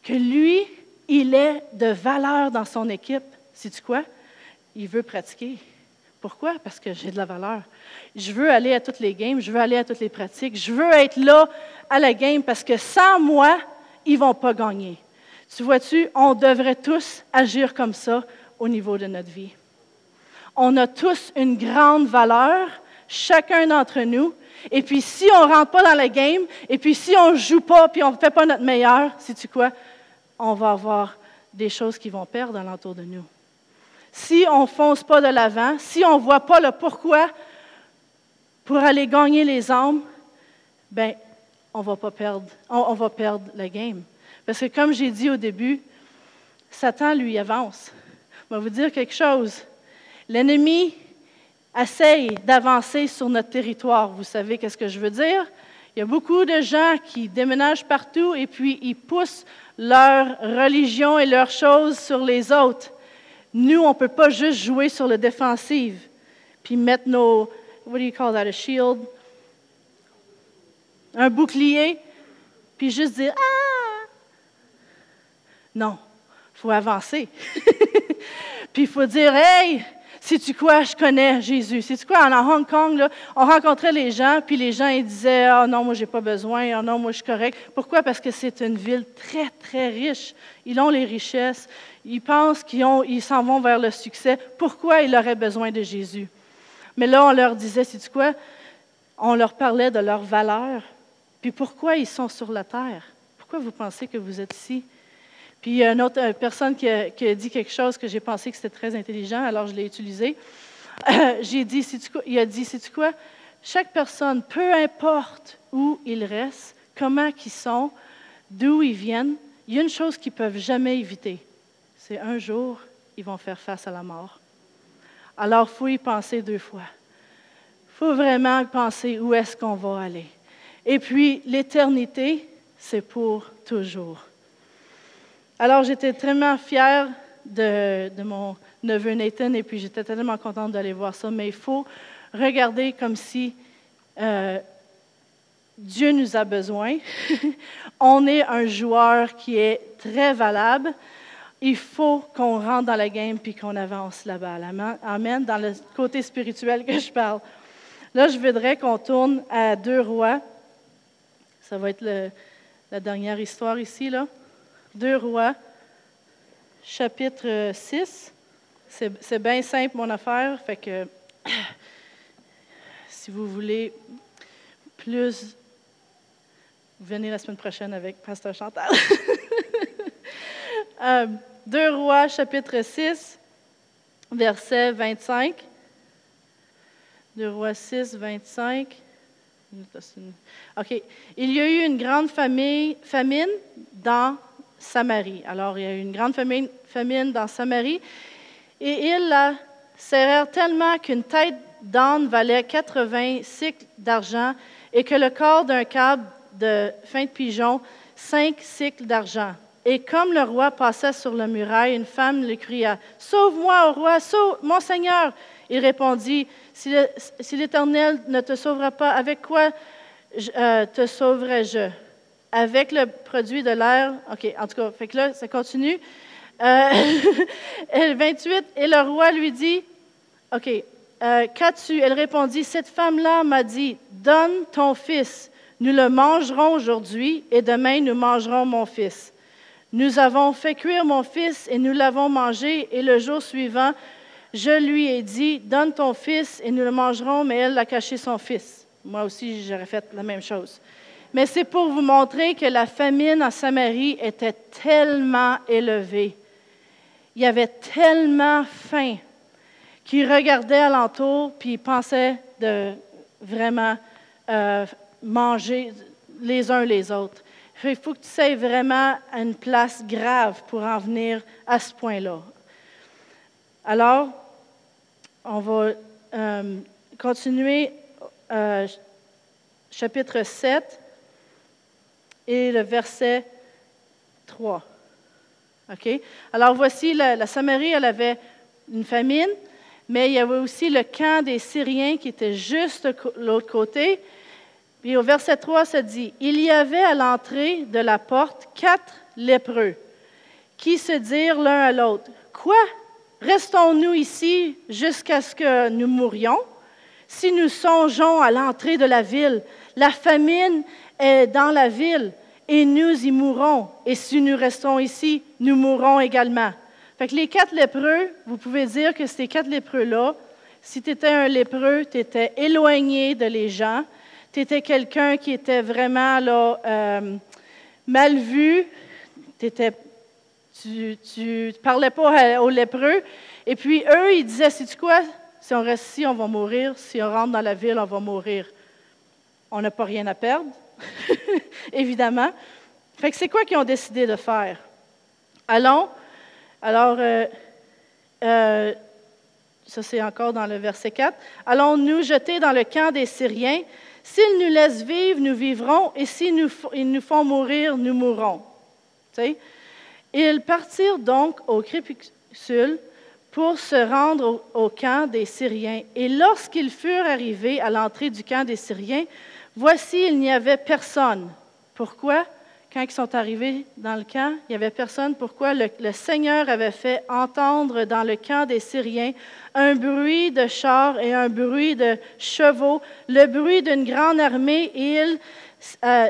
que lui, il est de valeur dans son équipe, sais-tu quoi? Il veut pratiquer. Pourquoi? Parce que j'ai de la valeur. Je veux aller à toutes les games, je veux aller à toutes les pratiques, je veux être là à la game parce que sans moi, ils ne vont pas gagner. Tu vois-tu, on devrait tous agir comme ça au niveau de notre vie. On a tous une grande valeur, chacun d'entre nous. Et puis, si on ne rentre pas dans la game, et puis si on ne joue pas, puis on ne fait pas notre meilleur, sais-tu quoi? On va avoir des choses qui vont perdre alentour de nous. Si on ne fonce pas de l'avant, si on ne voit pas le pourquoi pour aller gagner les âmes, ben, on va pas perdre, on va perdre la game. Parce que comme j'ai dit au début, Satan, lui, avance. Je vais vous dire quelque chose. L'ennemi essaye d'avancer sur notre territoire. Vous savez qu'est-ce que je veux dire? Il y a beaucoup de gens qui déménagent partout et puis ils poussent leur religion et leurs choses sur les autres. Nous, on ne peut pas juste jouer sur le défensive, puis mettre nos, what do you call that, a shield? Un bouclier, puis juste dire Ah! Non, il faut avancer. puis il faut dire Hey, sais-tu quoi, je connais Jésus. Sais-tu quoi, en Hong Kong, là, on rencontrait les gens, puis les gens ils disaient Ah non, moi, j'ai pas besoin, ah non, moi, je suis correct. Pourquoi? Parce que c'est une ville très, très riche. Ils ont les richesses. Ils pensent qu'ils s'en vont vers le succès. Pourquoi ils auraient besoin de Jésus? Mais là, on leur disait, sais-tu quoi? On leur parlait de leur valeur. Puis pourquoi ils sont sur la terre? Pourquoi vous pensez que vous êtes ici? Puis il y a une autre personne qui a, dit quelque chose que j'ai pensé que c'était très intelligent, alors je l'ai utilisé. j'ai dit, il a dit, c'est quoi? Chaque personne, peu importe où ils restent, comment ils sont, d'où ils viennent, il y a une chose qu'ils ne peuvent jamais éviter. C'est un jour, ils vont faire face à la mort. Alors, il faut y penser deux fois. Il faut vraiment penser où est-ce qu'on va aller. Et puis, l'éternité, c'est pour toujours. Alors, j'étais tellement fière de, mon neveu Nathan et puis j'étais tellement contente d'aller voir ça. Mais il faut regarder comme si euh, Dieu nous a besoin. on est un joueur qui est très valable. Il faut qu'on rentre dans la game puis qu'on avance là-bas. Amen. Dans le côté spirituel que je parle. Là, je voudrais qu'on tourne à deux rois. Ça va être la dernière histoire ici, là. Deux rois, chapitre 6. C'est bien simple, mon affaire. Fait que, si vous voulez plus, venez la semaine prochaine avec Pasteur Chantal. euh, Rois, chapitre 6, verset 25. Deux Rois 6, 25. OK. Il y a eu une grande famine dans Samarie. Alors, il y a eu une grande famine, famine dans Samarie. Et ils la serrèrent tellement qu'une tête d'âne valait 80 cycles d'argent et que le corps d'un câble de fin de pigeon, 5 cycles d'argent. Et comme le roi passait sur la muraille, une femme lui cria Sauve-moi, au roi, sauve, mon Seigneur. Il répondit Si l'Éternel ne te sauvera pas, avec quoi euh, te sauverai-je avec le produit de l'air. OK, en tout cas, fait que là, ça continue. Euh, 28, et le roi lui dit, OK, euh, qu'as-tu? Elle répondit, cette femme-là m'a dit, donne ton fils, nous le mangerons aujourd'hui, et demain nous mangerons mon fils. Nous avons fait cuire mon fils et nous l'avons mangé, et le jour suivant, je lui ai dit, donne ton fils et nous le mangerons, mais elle a caché son fils. Moi aussi, j'aurais fait la même chose mais c'est pour vous montrer que la famine en Samarie était tellement élevée. Il y avait tellement faim qu'ils regardaient alentour puis ils pensaient de vraiment euh, manger les uns les autres. Il faut que tu sois vraiment à une place grave pour en venir à ce point-là. Alors, on va euh, continuer euh, chapitre 7 et le verset 3. OK? Alors voici, la, Samarie, elle avait une famine, mais il y avait aussi le camp des Syriens qui était juste de l'autre côté. Puis au verset 3, ça dit, Il y avait à l'entrée de la porte quatre lépreux qui se dirent l'un à l'autre, Quoi? Restons-nous ici jusqu'à ce que nous mourions? Si nous songeons à l'entrée de la ville, la famine dans la ville et nous y mourrons. Et si nous restons ici, nous mourrons également. Fait que les quatre lépreux, vous pouvez dire que ces quatre lépreux-là, si tu étais un lépreux, tu étais éloigné de les gens, tu étais quelqu'un qui était vraiment là, euh, mal vu, étais, tu ne parlais pas aux lépreux. Et puis eux, ils disaient, c'est quoi? Si on reste ici, on va mourir. Si on rentre dans la ville, on va mourir. On n'a pas rien à perdre. évidemment. Fait que c'est quoi qu'ils ont décidé de faire? Allons, alors, euh, euh, ça c'est encore dans le verset 4, allons nous jeter dans le camp des Syriens. S'ils nous laissent vivre, nous vivrons, et s'ils nous, ils nous font mourir, nous mourrons. Ils partirent donc au crépuscule pour se rendre au camp des Syriens. Et lorsqu'ils furent arrivés à l'entrée du camp des Syriens, voici, il n'y avait personne. Pourquoi? quand ils sont arrivés dans le camp, il n'y avait personne. Pourquoi? Le, Seigneur avait fait entendre dans le camp des Syriens un bruit de chars et un bruit de chevaux, le bruit d'une grande armée, et ils euh,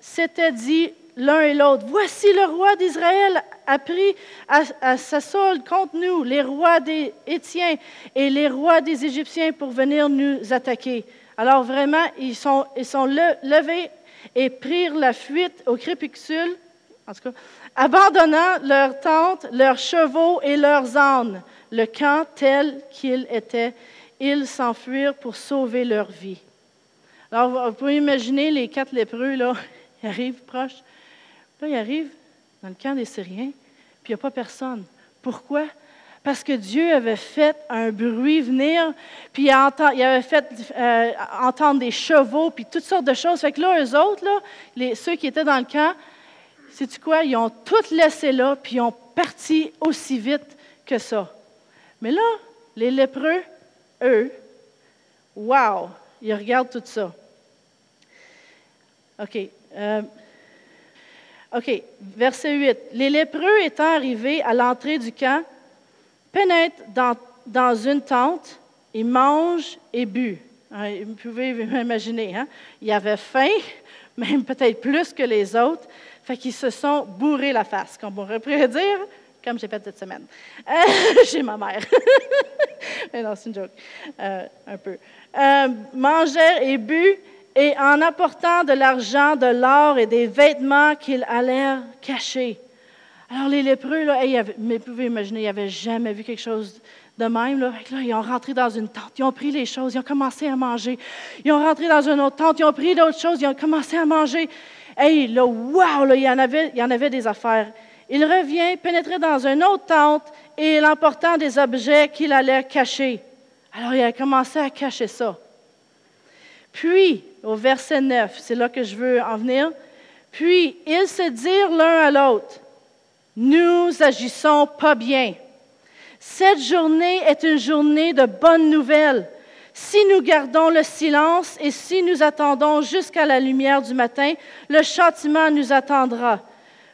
s'étaient dit l'un et l'autre, voici le roi d'Israël a pris à, sa solde contre nous les rois des Étiens et les rois des Égyptiens pour venir nous attaquer. Alors vraiment, ils sont, sont levés et prirent la fuite au crépuscule, en tout cas, abandonnant leurs tentes, leurs chevaux et leurs ânes, le camp tel qu'il était. Ils s'enfuirent pour sauver leur vie. Alors, vous pouvez imaginer les quatre lépreux, là, ils arrivent proches. Là, ils arrivent dans le camp des Syriens, puis il n'y a pas personne. Pourquoi? Parce que Dieu avait fait un bruit venir, puis il avait fait euh, entendre des chevaux, puis toutes sortes de choses. Fait que là, eux autres, là, ceux qui étaient dans le camp, sais-tu quoi? Ils ont tout laissé là, puis ils ont parti aussi vite que ça. Mais là, les lépreux, eux, wow, ils regardent tout ça. OK. Euh, OK, verset 8. Les lépreux étant arrivés à l'entrée du camp, pénètre dans, dans une tente et mange et bu. Hein, vous pouvez imaginer, hein? il avait faim, même peut-être plus que les autres, fait qu'ils se sont bourrés la face, comme on pourrait dire, comme j'ai fait cette semaine. Euh, chez ma mère. Mais non, c'est une joke. Euh, un peu. Euh, mangèrent et bu, et en apportant de l'argent, de l'or et des vêtements qu'ils allèrent cacher. Alors, les lépreux, vous pouvez imaginer, ils n'avaient jamais vu quelque chose de même. Là. ils ont rentré dans une tente, ils ont pris les choses, ils ont commencé à manger. Ils ont rentré dans une autre tente, ils ont pris d'autres choses, ils ont commencé à manger. Hey, là, wow, il, y en avait, il y en avait des affaires. Il revient, pénétrait dans une autre tente et l'emportant des objets qu'il allait cacher. Alors, il a commencé à cacher ça. Puis, au verset 9, c'est là que je veux en venir. Puis, ils se dirent l'un à l'autre nous agissons pas bien. Cette journée est une journée de bonnes nouvelles. Si nous gardons le silence et si nous attendons jusqu'à la lumière du matin, le châtiment nous attendra.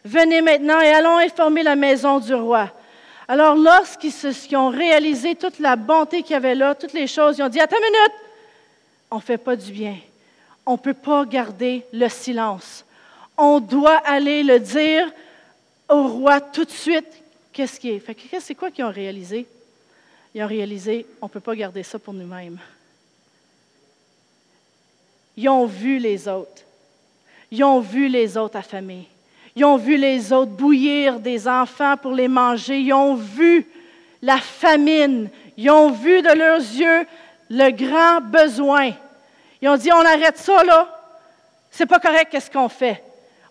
Venez maintenant et allons informer la maison du roi. Alors, lorsqu'ils ont réalisé toute la bonté qu'il y avait là, toutes les choses, ils ont dit, attends une minute, on ne fait pas du bien. On ne peut pas garder le silence. On doit aller le dire au roi tout de suite qu'est-ce qui est? Fait que c'est quoi qu'ils ont réalisé? Ils ont réalisé, on ne peut pas garder ça pour nous-mêmes. Ils ont vu les autres. Ils ont vu les autres affamés. Ils ont vu les autres bouillir des enfants pour les manger. Ils ont vu la famine. Ils ont vu de leurs yeux le grand besoin. Ils ont dit, on arrête ça là. C'est pas correct qu'est-ce qu'on fait?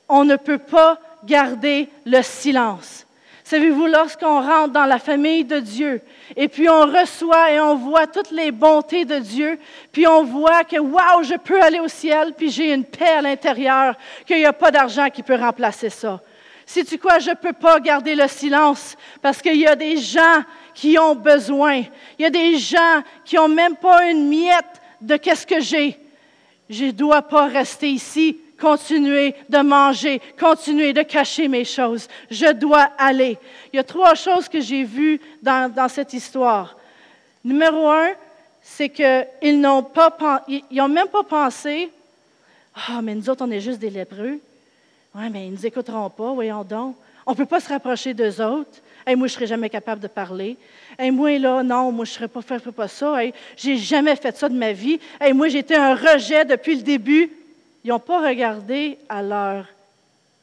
On ne peut pas garder le silence. Savez-vous, lorsqu'on rentre dans la famille de Dieu, et puis on reçoit et on voit toutes les bontés de Dieu, puis on voit que, waouh, je peux aller au ciel, puis j'ai une paix à l'intérieur, qu'il n'y a pas d'argent qui peut remplacer ça. Si tu quoi, je ne peux pas garder le silence parce qu'il y a des gens qui ont besoin. Il y a des gens qui n'ont même pas une miette de qu'est-ce que j'ai. Je ne dois pas rester ici continuer de manger, continuer de cacher mes choses. Je dois aller. Il y a trois choses que j'ai vues dans, cette histoire. Numéro un, c'est qu'ils n'ont pas, ils n'ont même pas pensé, ah, mais nous autres, on est juste des lépreux. Oui, mais ils ne nous écouteront pas, voyons donc. On ne peut pas se rapprocher d'eux autres. Hey, moi, je ne serais jamais capable de parler. Hey, moi, là, non, moi, je ne serais pas, ferais pas ça. Hey, j'ai jamais fait ça de ma vie. Hey, moi, j'étais un rejet depuis le début. Ils n'ont pas regardé à leurs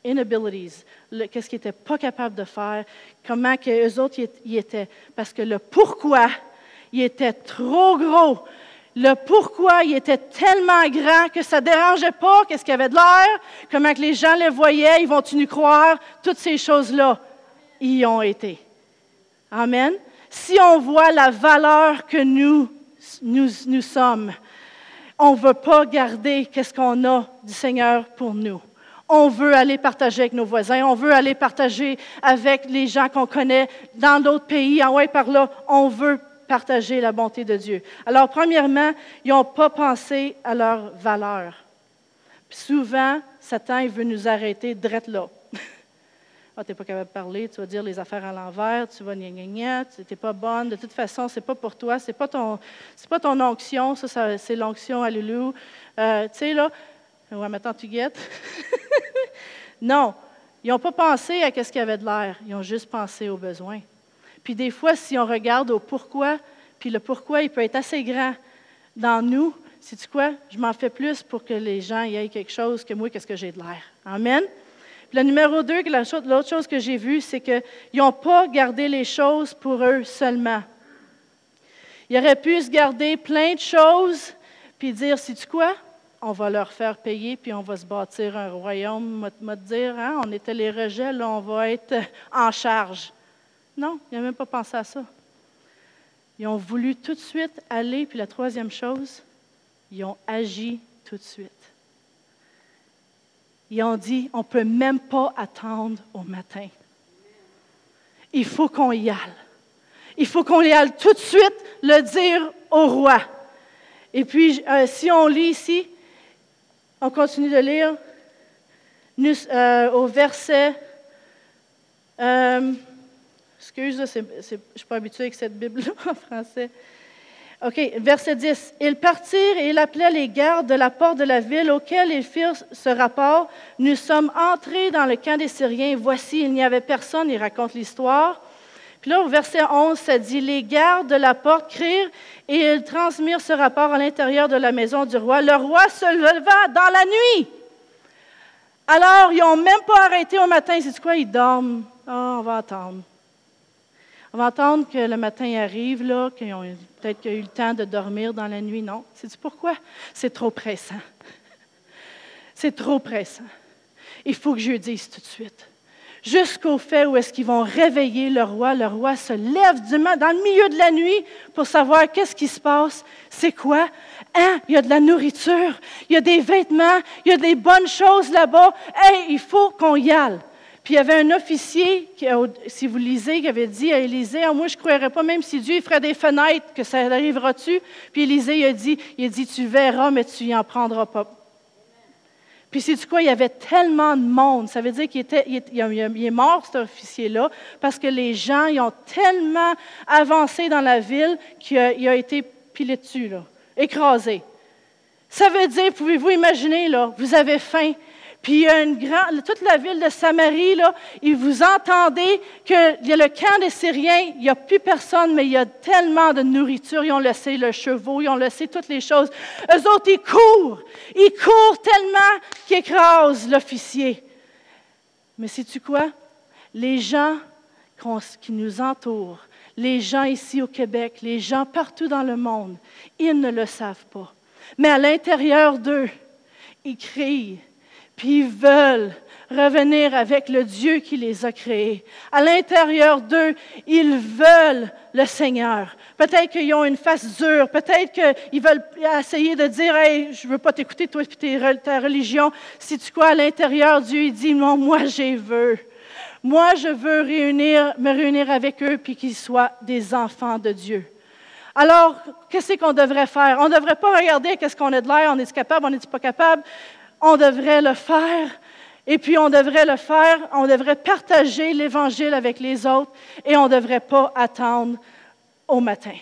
inabilities, qu'est-ce qu'ils n'étaient pas capables de faire, comment que eux autres y étaient. Parce que le pourquoi, il était trop gros. Le pourquoi, il était tellement grand que ça ne dérangeait pas qu'est-ce qu'il y avait de l'air, comment que les gens le voyaient, ils vont-tu nous croire, toutes ces choses-là, y ont été. Amen. Si on voit la valeur que nous, nous, nous sommes, on ne veut pas garder qu'est-ce qu'on a du Seigneur pour nous. On veut aller partager avec nos voisins, on veut aller partager avec les gens qu'on connaît dans d'autres pays, en ouais par là. On veut partager la bonté de Dieu. Alors, premièrement, ils n'ont pas pensé à leur valeur. souvent, Satan, il veut nous arrêter drette là. Ah, tu n'es pas capable de parler, tu vas dire les affaires à l'envers, tu vas gna gna gna, tu n'es pas bonne. De toute façon, ce n'est pas pour toi, ce n'est pas, ton, pas ton onction, ça, c'est l'onction à Loulou. Euh, tu sais, là, ouais, maintenant tu guettes. non, ils n'ont pas pensé à ce qu'il y avait de l'air, ils ont juste pensé aux besoins. Puis des fois, si on regarde au pourquoi, puis le pourquoi, il peut être assez grand dans nous, c'est quoi? Je m'en fais plus pour que les gens y aient quelque chose que moi, qu'est-ce que j'ai de l'air. Amen? Le numéro deux, l'autre chose que j'ai vue, c'est qu'ils n'ont pas gardé les choses pour eux seulement. Ils auraient pu se garder plein de choses, puis dire, c'est-tu quoi? On va leur faire payer, puis on va se bâtir un royaume. Moi, dire, hein, on était les rejets, là, on va être en charge. Non, ils n'ont même pas pensé à ça. Ils ont voulu tout de suite aller, puis la troisième chose, ils ont agi tout de suite. Ils ont dit, on ne peut même pas attendre au matin. Il faut qu'on y aille. Il faut qu'on y aille tout de suite le dire au roi. Et puis, euh, si on lit ici, on continue de lire euh, au verset euh, Excuse, je ne suis pas habituée avec cette Bible en français. OK, verset 10. Ils partirent et ils appelaient les gardes de la porte de la ville auxquels ils firent ce rapport. Nous sommes entrés dans le camp des Syriens. Voici, il n'y avait personne. Il raconte l'histoire. Puis là, au verset 11, ça dit Les gardes de la porte crient et ils transmirent ce rapport à l'intérieur de la maison du roi. Le roi se leva dans la nuit. Alors, ils n'ont même pas arrêté au matin. C'est quoi? Ils dorment. Ah, on va attendre. On va attendre que le matin arrive, là, qu'ils ont peut-être eu le temps de dormir dans la nuit. Non. C'est pourquoi? C'est trop pressant. C'est trop pressant. Il faut que je dise tout de suite. Jusqu'au fait où est-ce qu'ils vont réveiller le roi. Le roi se lève dans le milieu de la nuit pour savoir qu'est-ce qui se passe. C'est quoi? Hein? Il y a de la nourriture, il y a des vêtements, il y a des bonnes choses là-bas. Hey, il faut qu'on y aille. Puis il y avait un officier, qui, si vous lisez, qui avait dit à Élisée, ah, moi je ne croirais pas, même si Dieu ferait des fenêtres, que ça arrivera-tu? Puis Élisée il a dit, il a dit, tu verras, mais tu n'y en prendras pas. Puis c'est du quoi, il y avait tellement de monde. Ça veut dire qu'il était, il est mort, cet officier-là, parce que les gens, ils ont tellement avancé dans la ville qu'il a, a, été pilé dessus, là, écrasé. Ça veut dire, pouvez-vous imaginer, là, vous avez faim, puis il y a une grande, toute la ville de Samarie, là, et vous entendez a le camp des Syriens, il n'y a plus personne, mais il y a tellement de nourriture. Ils ont laissé le chevaux, ils ont laissé toutes les choses. Eux autres, ils courent. Ils courent tellement qu'ils écrasent l'officier. Mais sais-tu quoi? Les gens qui nous entourent, les gens ici au Québec, les gens partout dans le monde, ils ne le savent pas. Mais à l'intérieur d'eux, ils crient puis ils veulent revenir avec le Dieu qui les a créés. À l'intérieur d'eux, ils veulent le Seigneur. Peut-être qu'ils ont une face dure, peut-être qu'ils veulent essayer de dire Hey, je veux pas t'écouter, toi et ta religion. Si tu crois à l'intérieur, Dieu il dit Non, moi j'ai veux. Moi, je veux réunir, me réunir avec eux puis qu'ils soient des enfants de Dieu. Alors, qu'est-ce qu'on devrait faire? On ne devrait pas regarder qu'est-ce qu'on a de l'air, on est capable, on n'est pas capable? On devrait le faire. Et puis on devrait le faire, on devrait partager l'Évangile avec les autres et on ne devrait pas attendre au matin.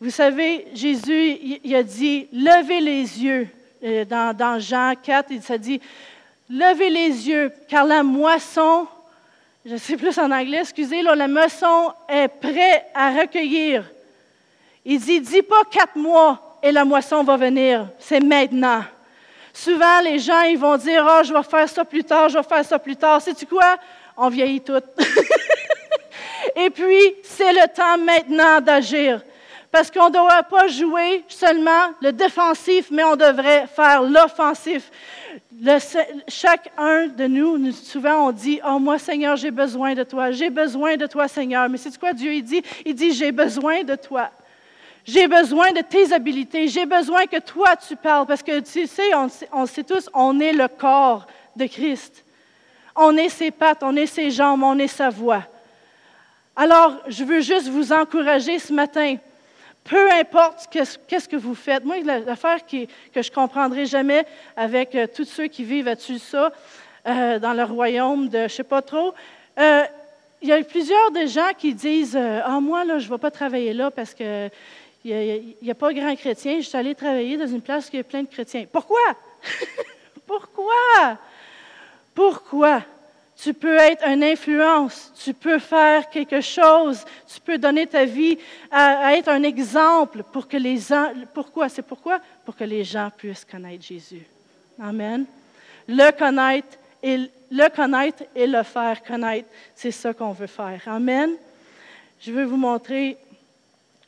Vous savez, Jésus, il a dit, levez les yeux. Euh, dans, Jean 4, il s'est dit, levez les yeux, car la moisson, je sais plus en anglais, excusez, la moisson est prête à recueillir. Il dit, dis pas quatre mois et la moisson va venir, c'est maintenant. Souvent, les gens, ils vont dire, oh, je vais faire ça plus tard, je vais faire ça plus tard. Sais-tu quoi? On vieillit tout. Et puis, c'est le temps maintenant d'agir. Parce qu'on ne devrait pas jouer seulement le défensif, mais on devrait faire l'offensif. chacun de nous, souvent, on dit Oh, moi, Seigneur, j'ai besoin de toi. J'ai besoin de toi, Seigneur. Mais c'est quoi? Dieu il dit Il dit J'ai besoin de toi. J'ai besoin de tes habiletés. J'ai besoin que toi, tu parles. Parce que tu sais, on, on sait tous, on est le corps de Christ. On est ses pattes, on est ses jambes, on est sa voix. Alors, je veux juste vous encourager ce matin. Peu importe qu'est-ce que vous faites. Moi, l'affaire que je ne comprendrai jamais avec euh, tous ceux qui vivent à ça, euh, dans le royaume de je ne sais pas trop, euh, il y a plusieurs des gens qui disent Ah, moi, là, je ne vais pas travailler là parce qu'il n'y a, pas grand chrétien. Je suis allé travailler dans une place il y a plein de chrétiens. Pourquoi? Pourquoi? Pourquoi? Tu peux être une influence, tu peux faire quelque chose, tu peux donner ta vie à, être un exemple pour que les gens. Pourquoi? C'est pourquoi? Pour que les gens puissent connaître Jésus. Amen. Le connaître et le connaître et le faire connaître, c'est ça qu'on veut faire. Amen. Je vais vous montrer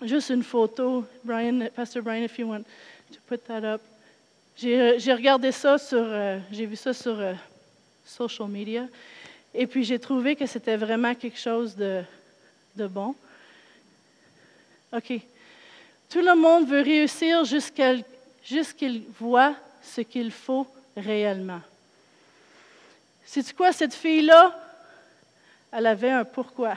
juste une photo. Brian, Pastor Brian, if you want to put that up. J'ai regardé ça sur, euh, j'ai vu ça sur euh, social media. Et puis j'ai trouvé que c'était vraiment quelque chose de, de bon. OK. Tout le monde veut réussir jusqu'à qu'il voit ce qu'il faut réellement. C'est quoi, cette fille-là? Elle avait un pourquoi.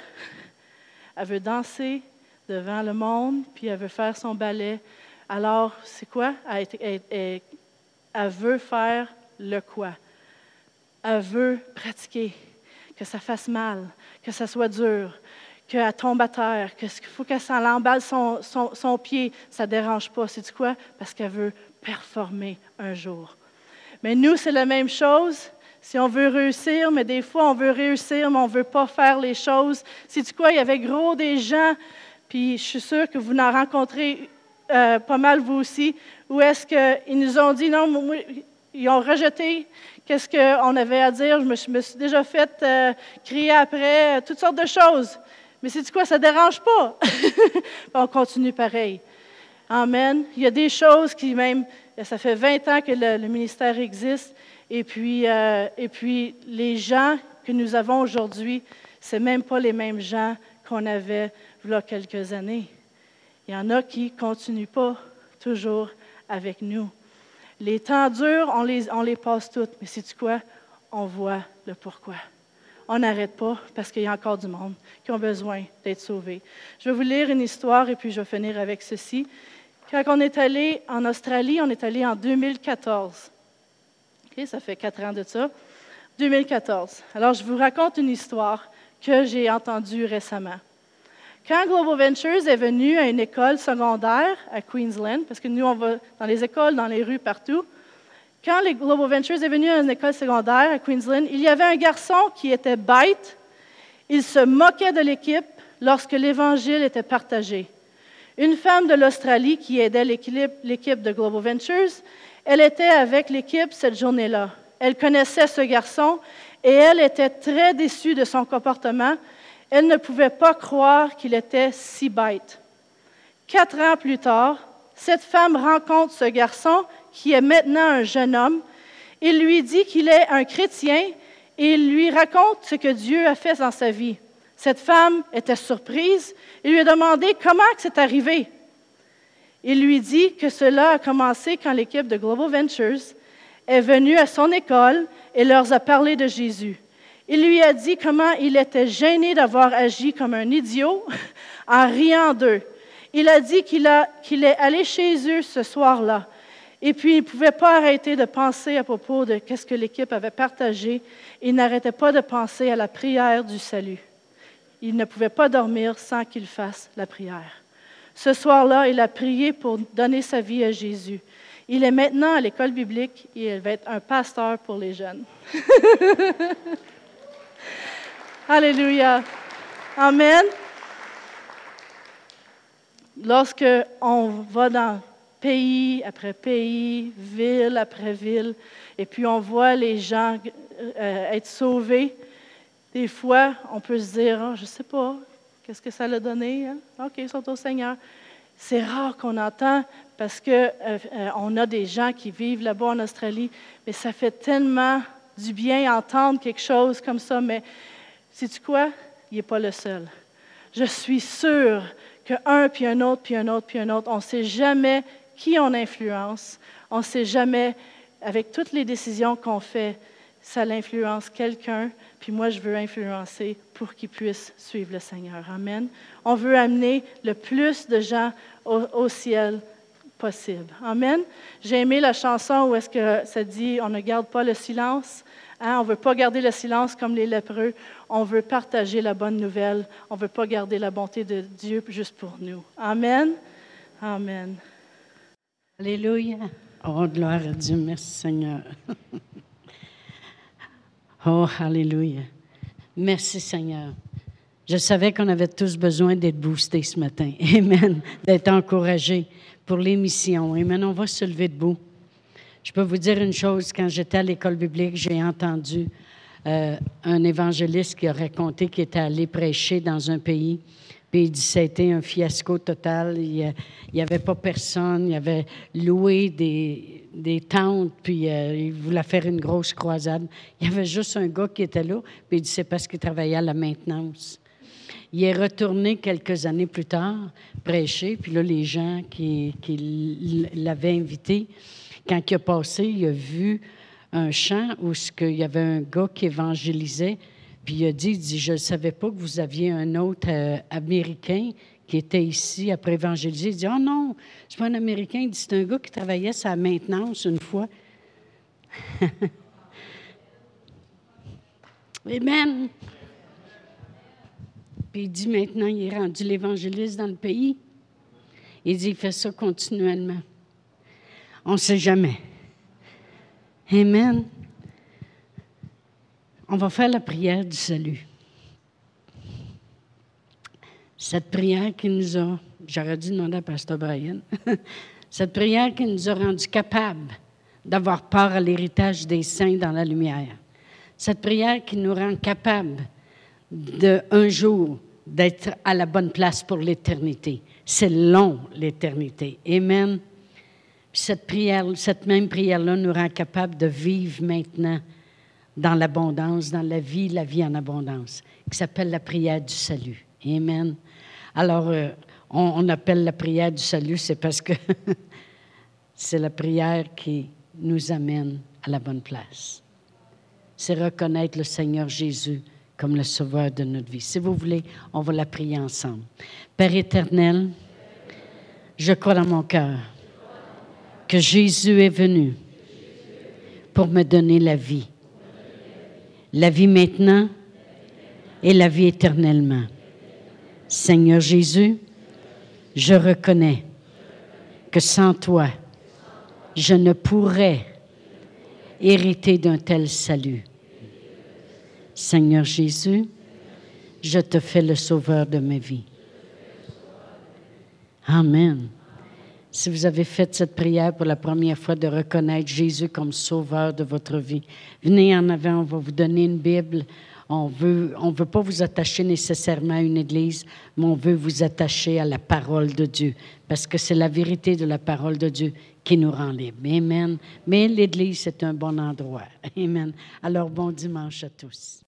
Elle veut danser devant le monde, puis elle veut faire son ballet. Alors, c'est quoi? Elle, veut faire le quoi? elle veut pratiquer, que ça fasse mal, que ça soit dur, qu'elle tombe à terre, qu'il faut qu'elle s'emballe son, son, son, pied, ça ne dérange pas. C'est quoi? Parce qu'elle veut performer un jour. Mais nous, c'est la même chose. Si on veut réussir, mais des fois, on veut réussir, mais on ne veut pas faire les choses. C'est quoi? Il y avait gros des gens, puis je suis sûre que vous en rencontrez euh, pas mal vous aussi, où est-ce qu'ils nous ont dit, non, ils ont rejeté qu'est-ce qu'on avait à dire? Je me, suis déjà fait euh, crier après, euh, toutes sortes de choses. Mais c'est quoi, ça ne dérange pas? on continue pareil. Amen. Il y a des choses qui même, ça fait 20 ans que le, ministère existe, et puis, et puis les gens que nous avons aujourd'hui, ce même pas les mêmes gens qu'on avait a quelques années. Il y en a qui ne continuent pas toujours avec nous. Les temps durs, on les, on les passe toutes, mais c'est quoi? On voit le pourquoi. On n'arrête pas parce qu'il y a encore du monde qui ont besoin d'être sauvés. Je vais vous lire une histoire et puis je vais finir avec ceci. Quand on est allé en Australie, on est allé en 2014. ça fait quatre ans de ça. 2014. Alors, je vous raconte une histoire que j'ai entendue récemment. Quand Global Ventures est venu à une école secondaire à Queensland, parce que nous, on va dans les écoles, dans les rues, partout, quand les Global Ventures est venu à une école secondaire à Queensland, il y avait un garçon qui était bête. Il se moquait de l'équipe lorsque l'Évangile était partagé. Une femme de l'Australie qui aidait l'équipe de Global Ventures, elle était avec l'équipe cette journée-là. Elle connaissait ce garçon et elle était très déçue de son comportement elle ne pouvait pas croire qu'il était si bête. Quatre ans plus tard, cette femme rencontre ce garçon qui est maintenant un jeune homme. Il lui dit qu'il est un chrétien et il lui raconte ce que Dieu a fait dans sa vie. Cette femme était surprise et lui a demandé comment c'est arrivé. Il lui dit que cela a commencé quand l'équipe de Global Ventures est venue à son école et leur a parlé de Jésus. Il lui a dit comment il était gêné d'avoir agi comme un idiot en riant d'eux. Il a dit qu'il est allé chez eux ce soir-là. Et puis, il ne pouvait pas arrêter de penser à propos de ce que l'équipe avait partagé. Il n'arrêtait pas de penser à la prière du salut. Il ne pouvait pas dormir sans qu'il fasse la prière. Ce soir-là, il a prié pour donner sa vie à Jésus. Il est maintenant à l'école biblique et il va être un pasteur pour les jeunes. Alléluia. Amen. Lorsque on va dans pays après pays, ville après ville, et puis on voit les gens euh, être sauvés, des fois, on peut se dire, oh, je ne sais pas, qu'est-ce que ça a donné? Hein? OK, ils sont au Seigneur. C'est rare qu'on entend parce qu'on euh, euh, a des gens qui vivent là-bas en Australie, mais ça fait tellement du bien entendre quelque chose comme ça. Mais Sais-tu quoi? Il n'est pas le seul. Je suis sûre qu'un, puis un autre, puis un autre, puis un autre. On ne sait jamais qui on influence. On ne sait jamais, avec toutes les décisions qu'on fait, ça l'influence quelqu'un, puis moi, je veux influencer pour qu'il puisse suivre le Seigneur. Amen. On veut amener le plus de gens au, ciel possible. Amen. J'ai aimé la chanson où est-ce que ça dit on ne garde pas le silence. Hein? On ne veut pas garder le silence comme les lépreux. On veut partager la bonne nouvelle. On ne veut pas garder la bonté de Dieu juste pour nous. Amen. Amen. Alléluia. Oh, gloire à Dieu. Merci Seigneur. Oh, Alléluia. Merci Seigneur. Je savais qu'on avait tous besoin d'être boostés ce matin. Amen. D'être encouragés pour l'émission. Amen. On va se lever debout. Je peux vous dire une chose. Quand j'étais à l'école biblique, j'ai entendu euh, un évangéliste qui a raconté qu'il était allé prêcher dans un pays puis il dit ça a été un fiasco total. Il n'y avait pas personne. Il avait loué des, des tentes, puis euh, il voulait faire une grosse croisade. Il y avait juste un gars qui était là, puis il dit c'est parce qu'il travaillait à la maintenance. Il est retourné quelques années plus tard prêcher, puis là, les gens qui, qui l'avaient invité, quand il a passé, il a vu un champ où il y avait un gars qui évangélisait puis il a dit, dit je ne savais pas que vous aviez un autre euh, Américain qui était ici après évangéliser. Il dit, oh non, c'est pas un Américain. Il dit, c'est un gars qui travaillait sa maintenance une fois. Amen. Puis il dit, maintenant, il est rendu l'évangéliste dans le pays. Il dit, il fait ça continuellement. On ne sait jamais. Amen. On va faire la prière du salut. Cette prière qui nous a, j'aurais dû demander à Pasteur Brian, cette prière qui nous a rendus capables d'avoir part à l'héritage des saints dans la lumière. Cette prière qui nous rend capables de un jour d'être à la bonne place pour l'éternité. C'est long, l'éternité. Amen. Cette prière, cette même prière-là nous rend capables de vivre maintenant dans l'abondance, dans la vie, la vie en abondance, qui s'appelle la prière du salut. Amen. Alors, euh, on, appelle la prière du salut, c'est parce que c'est la prière qui nous amène à la bonne place. C'est reconnaître le Seigneur Jésus comme le sauveur de notre vie. Si vous voulez, on va la prier ensemble. Père éternel, je crois dans mon cœur que Jésus est venu pour me donner la vie la vie maintenant et la vie éternellement. Seigneur Jésus, je reconnais que sans toi, je ne pourrais hériter d'un tel salut. Seigneur Jésus, je te fais le sauveur de ma vie. Amen. Si vous avez fait cette prière pour la première fois de reconnaître Jésus comme sauveur de votre vie, venez en avant, on va vous donner une Bible. On veut, on veut pas vous attacher nécessairement à une église, mais on veut vous attacher à la parole de Dieu, parce que c'est la vérité de la parole de Dieu qui nous rend libres. Amen. Mais l'église, c'est un bon endroit. Amen. Alors, bon dimanche à tous.